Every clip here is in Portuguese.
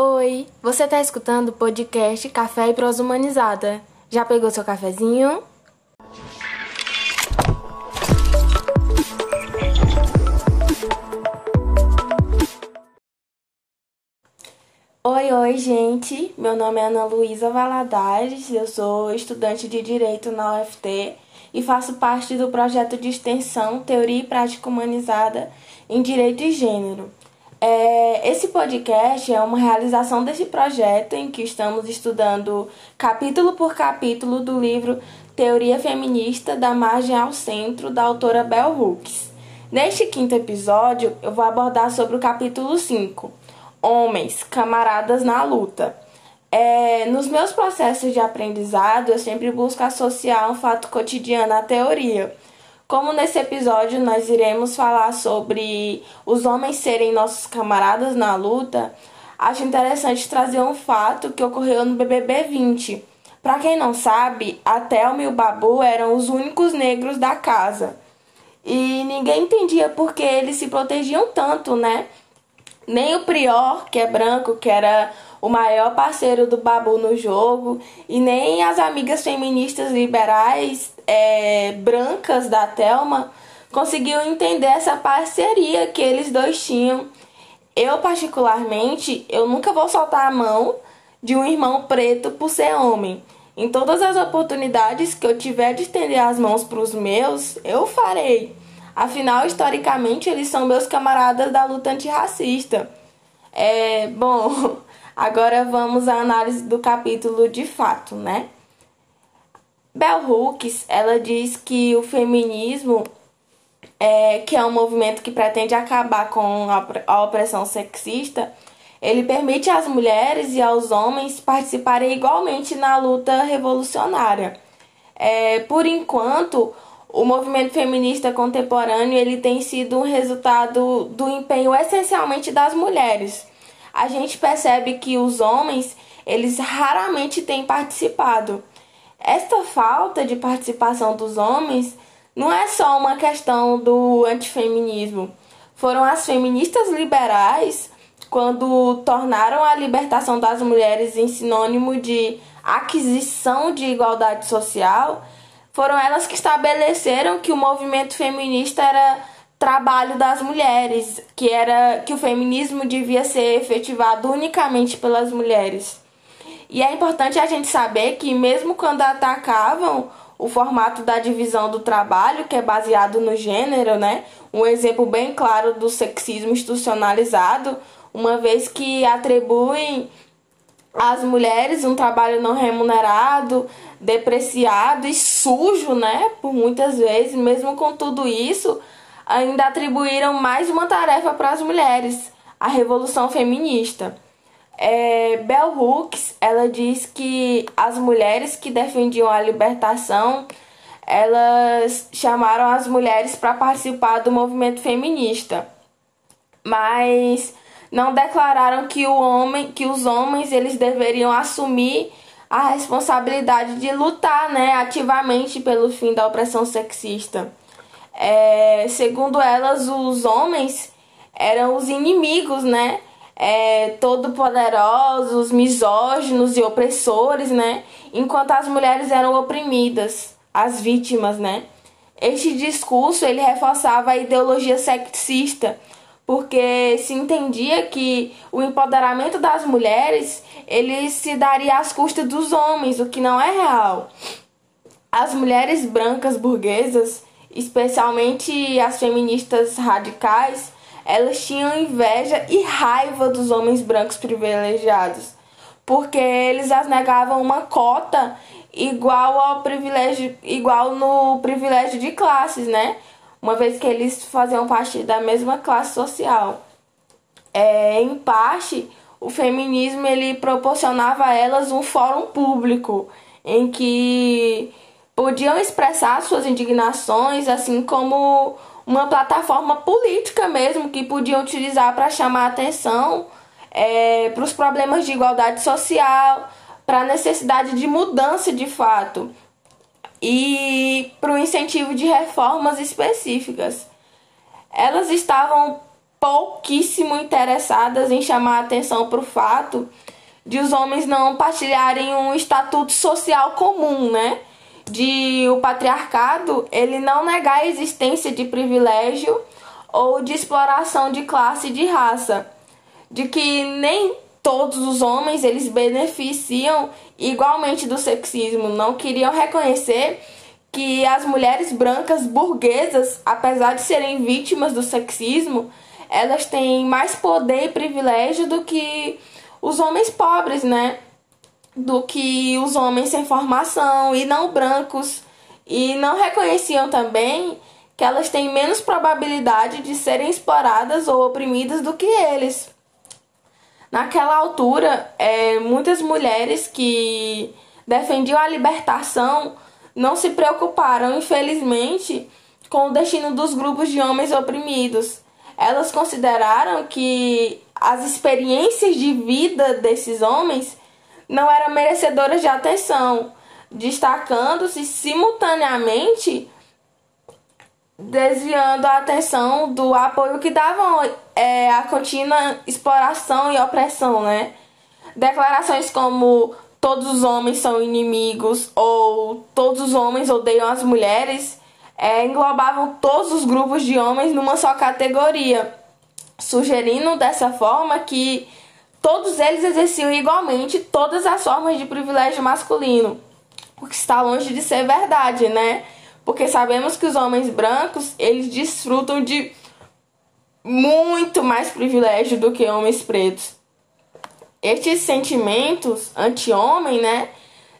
Oi, você está escutando o podcast Café e Prosa Humanizada. Já pegou seu cafezinho? Oi, oi, gente. Meu nome é Ana Luísa Valadares, eu sou estudante de Direito na UFT e faço parte do projeto de extensão Teoria e Prática Humanizada em Direito e Gênero. É, esse podcast é uma realização desse projeto em que estamos estudando capítulo por capítulo do livro Teoria Feminista da Margem ao Centro, da autora Bell Hooks. Neste quinto episódio, eu vou abordar sobre o capítulo 5, Homens, Camaradas na Luta. É, nos meus processos de aprendizado, eu sempre busco associar um fato cotidiano à teoria. Como nesse episódio nós iremos falar sobre os homens serem nossos camaradas na luta, acho interessante trazer um fato que ocorreu no BBB 20. Para quem não sabe, a Thelma e o Babu eram os únicos negros da casa. E ninguém entendia por que eles se protegiam tanto, né? Nem o Prior, que é branco, que era o maior parceiro do Babu no jogo, e nem as amigas feministas liberais é, brancas da Thelma conseguiu entender essa parceria que eles dois tinham. Eu, particularmente, eu nunca vou soltar a mão de um irmão preto por ser homem. Em todas as oportunidades que eu tiver de estender as mãos para os meus, eu farei. Afinal, historicamente, eles são meus camaradas da luta antirracista. É, bom, Agora vamos à análise do capítulo de fato, né? Bell Hooks, ela diz que o feminismo é, que é um movimento que pretende acabar com a opressão sexista, ele permite às mulheres e aos homens participarem igualmente na luta revolucionária. É, por enquanto, o movimento feminista contemporâneo ele tem sido um resultado do empenho essencialmente das mulheres a gente percebe que os homens, eles raramente têm participado. Esta falta de participação dos homens não é só uma questão do antifeminismo. Foram as feministas liberais quando tornaram a libertação das mulheres em sinônimo de aquisição de igualdade social, foram elas que estabeleceram que o movimento feminista era trabalho das mulheres, que era que o feminismo devia ser efetivado unicamente pelas mulheres. E é importante a gente saber que mesmo quando atacavam o formato da divisão do trabalho, que é baseado no gênero, né? Um exemplo bem claro do sexismo institucionalizado, uma vez que atribuem às mulheres um trabalho não remunerado, depreciado e sujo, né? Por muitas vezes, mesmo com tudo isso, ainda atribuíram mais uma tarefa para as mulheres, a revolução feminista. É, Bell Hooks, ela diz que as mulheres que defendiam a libertação, elas chamaram as mulheres para participar do movimento feminista, mas não declararam que o homem, que os homens eles deveriam assumir a responsabilidade de lutar, né, ativamente pelo fim da opressão sexista. É, segundo elas, os homens eram os inimigos, né? É, todo poderosos, misóginos e opressores, né? Enquanto as mulheres eram oprimidas, as vítimas, né? Este discurso ele reforçava a ideologia sexista, porque se entendia que o empoderamento das mulheres ele se daria às custas dos homens, o que não é real. As mulheres brancas burguesas especialmente as feministas radicais, elas tinham inveja e raiva dos homens brancos privilegiados, porque eles as negavam uma cota igual ao privilégio, igual no privilégio de classes, né? Uma vez que eles faziam parte da mesma classe social. É, em parte, o feminismo ele proporcionava a elas um fórum público em que podiam expressar suas indignações, assim como uma plataforma política mesmo que podiam utilizar para chamar atenção é, para os problemas de igualdade social, para a necessidade de mudança de fato e para o incentivo de reformas específicas. Elas estavam pouquíssimo interessadas em chamar atenção para o fato de os homens não partilharem um estatuto social comum, né? De o patriarcado ele não negar a existência de privilégio ou de exploração de classe e de raça, de que nem todos os homens eles beneficiam igualmente do sexismo, não queriam reconhecer que as mulheres brancas burguesas, apesar de serem vítimas do sexismo, elas têm mais poder e privilégio do que os homens pobres, né? Do que os homens sem formação e não brancos. E não reconheciam também que elas têm menos probabilidade de serem exploradas ou oprimidas do que eles. Naquela altura, é, muitas mulheres que defendiam a libertação não se preocuparam, infelizmente, com o destino dos grupos de homens oprimidos. Elas consideraram que as experiências de vida desses homens não eram merecedoras de atenção, destacando-se simultaneamente desviando a atenção do apoio que davam é, à contínua exploração e opressão, né? Declarações como todos os homens são inimigos ou todos os homens odeiam as mulheres é, englobavam todos os grupos de homens numa só categoria sugerindo dessa forma que todos eles exerciam igualmente todas as formas de privilégio masculino, o que está longe de ser verdade, né? Porque sabemos que os homens brancos, eles desfrutam de muito mais privilégio do que homens pretos. Estes sentimentos anti-homem, né,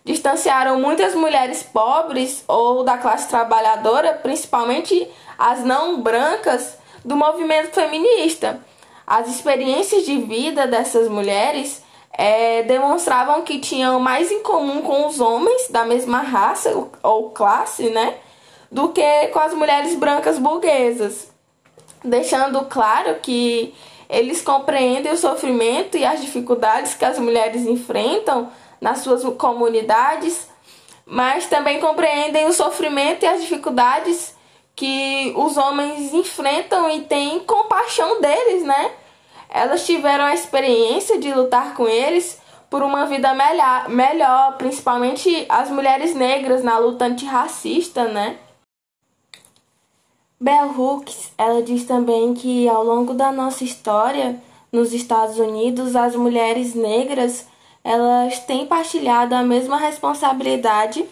distanciaram muitas mulheres pobres ou da classe trabalhadora, principalmente as não brancas, do movimento feminista. As experiências de vida dessas mulheres é, demonstravam que tinham mais em comum com os homens da mesma raça ou classe, né, do que com as mulheres brancas burguesas, deixando claro que eles compreendem o sofrimento e as dificuldades que as mulheres enfrentam nas suas comunidades, mas também compreendem o sofrimento e as dificuldades que os homens enfrentam e têm compaixão deles, né? Elas tiveram a experiência de lutar com eles por uma vida melhor, melhor principalmente as mulheres negras na luta antirracista, né? Bell Hooks, ela diz também que ao longo da nossa história nos Estados Unidos, as mulheres negras, elas têm partilhado a mesma responsabilidade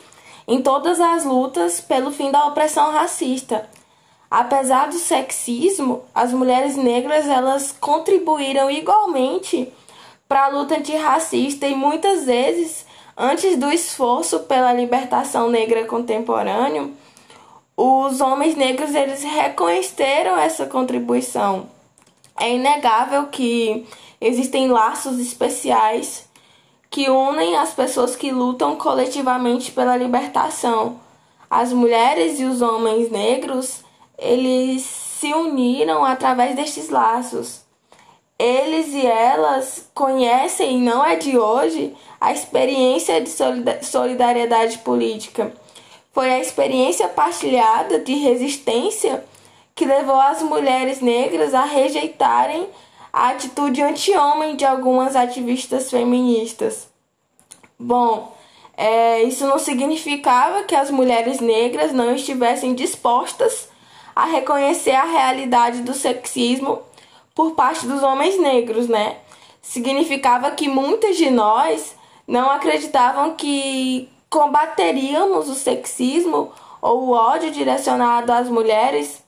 em todas as lutas pelo fim da opressão racista. Apesar do sexismo, as mulheres negras elas contribuíram igualmente para a luta antirracista e muitas vezes, antes do esforço pela libertação negra contemporânea, os homens negros eles reconheceram essa contribuição. É inegável que existem laços especiais que unem as pessoas que lutam coletivamente pela libertação. As mulheres e os homens negros, eles se uniram através destes laços. Eles e elas conhecem, não é de hoje, a experiência de solidariedade política. Foi a experiência partilhada de resistência que levou as mulheres negras a rejeitarem a atitude anti-homem de algumas ativistas feministas. Bom, é, isso não significava que as mulheres negras não estivessem dispostas a reconhecer a realidade do sexismo por parte dos homens negros, né? Significava que muitas de nós não acreditavam que combateríamos o sexismo ou o ódio direcionado às mulheres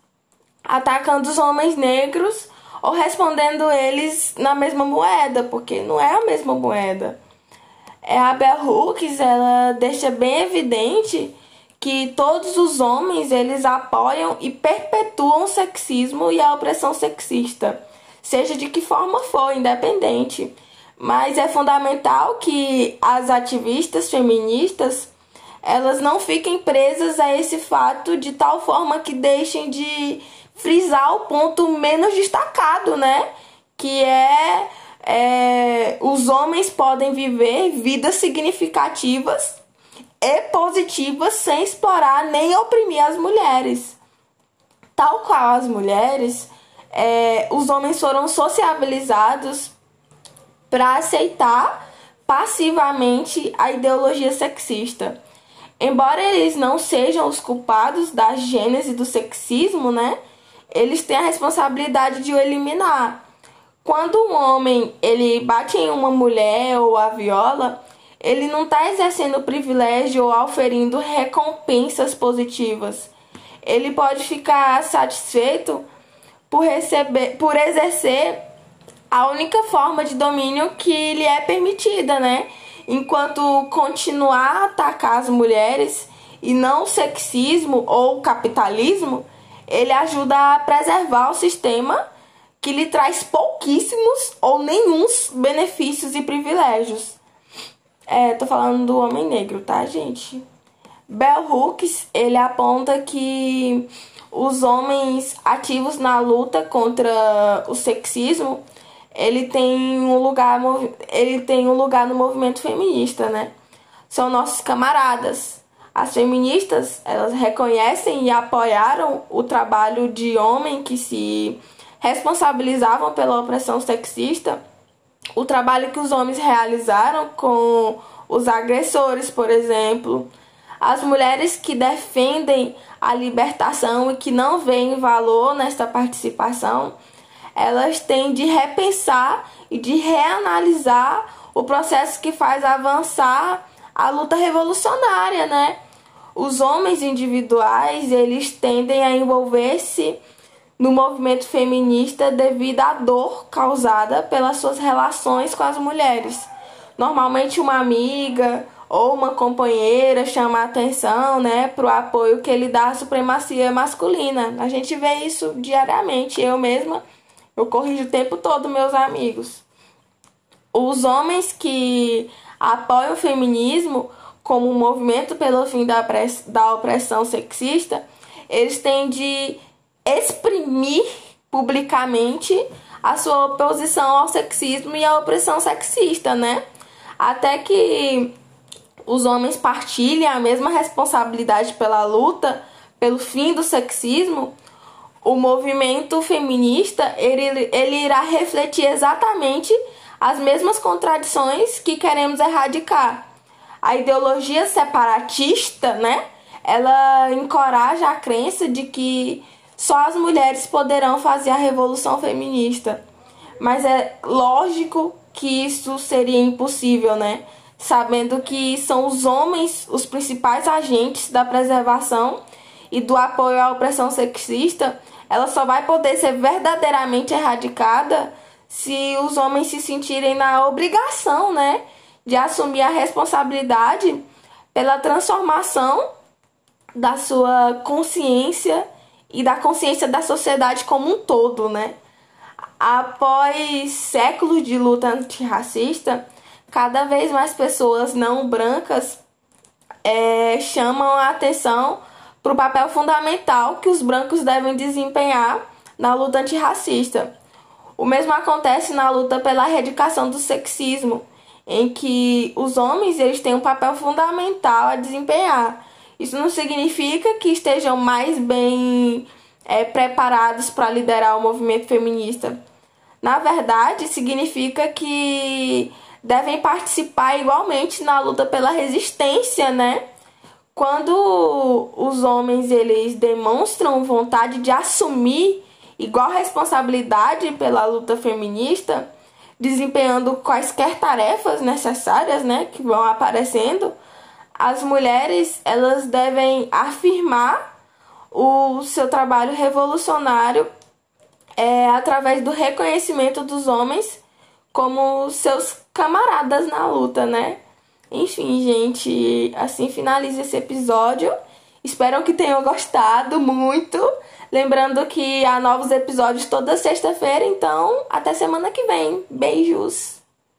atacando os homens negros ou respondendo eles na mesma moeda, porque não é a mesma moeda. É a Bell Hooks, ela deixa bem evidente que todos os homens eles apoiam e perpetuam o sexismo e a opressão sexista, seja de que forma for, independente. Mas é fundamental que as ativistas feministas elas não fiquem presas a esse fato de tal forma que deixem de frisar o ponto menos destacado, né? Que é, é os homens podem viver vidas significativas e positivas sem explorar nem oprimir as mulheres. Tal qual as mulheres, é, os homens foram sociabilizados para aceitar passivamente a ideologia sexista. Embora eles não sejam os culpados da gênese do sexismo, né? Eles têm a responsabilidade de o eliminar. Quando um homem ele bate em uma mulher ou a viola, ele não está exercendo privilégio ou auferindo recompensas positivas. Ele pode ficar satisfeito por receber, por exercer a única forma de domínio que lhe é permitida, né? Enquanto continuar a atacar as mulheres e não o sexismo ou o capitalismo, ele ajuda a preservar o sistema que lhe traz pouquíssimos ou nenhums benefícios e privilégios. É, tô falando do homem negro, tá, gente? Bell Hooks, ele aponta que os homens ativos na luta contra o sexismo ele tem um lugar ele tem um lugar no movimento feminista, né? São nossos camaradas. As feministas, elas reconhecem e apoiaram o trabalho de homens que se responsabilizavam pela opressão sexista, o trabalho que os homens realizaram com os agressores, por exemplo, as mulheres que defendem a libertação e que não veem valor nesta participação elas têm de repensar e de reanalisar o processo que faz avançar a luta revolucionária, né? Os homens individuais, eles tendem a envolver-se no movimento feminista devido à dor causada pelas suas relações com as mulheres. Normalmente uma amiga ou uma companheira chama a atenção, né, para o apoio que ele dá à supremacia masculina. A gente vê isso diariamente. Eu mesma eu corrijo o tempo todo meus amigos. Os homens que apoiam o feminismo como um movimento pelo fim da, da opressão sexista, eles têm de exprimir publicamente a sua oposição ao sexismo e à opressão sexista, né? Até que os homens partilhem a mesma responsabilidade pela luta pelo fim do sexismo, o movimento feminista ele, ele irá refletir exatamente as mesmas contradições que queremos erradicar. A ideologia separatista, né? Ela encoraja a crença de que só as mulheres poderão fazer a revolução feminista. Mas é lógico que isso seria impossível, né? Sabendo que são os homens os principais agentes da preservação e do apoio à opressão sexista, ela só vai poder ser verdadeiramente erradicada se os homens se sentirem na obrigação, né, de assumir a responsabilidade pela transformação da sua consciência e da consciência da sociedade como um todo, né? Após séculos de luta antirracista, cada vez mais pessoas não brancas é, chamam a atenção para o papel fundamental que os brancos devem desempenhar na luta antirracista. O mesmo acontece na luta pela erradicação do sexismo, em que os homens eles têm um papel fundamental a desempenhar. Isso não significa que estejam mais bem é, preparados para liderar o movimento feminista. Na verdade, significa que devem participar igualmente na luta pela resistência, né? Quando os homens eles demonstram vontade de assumir igual responsabilidade pela luta feminista, desempenhando quaisquer tarefas necessárias, né, que vão aparecendo, as mulheres elas devem afirmar o seu trabalho revolucionário é, através do reconhecimento dos homens como seus camaradas na luta, né? Enfim, gente, assim finaliza esse episódio. Espero que tenham gostado muito. Lembrando que há novos episódios toda sexta-feira, então até semana que vem. Beijos!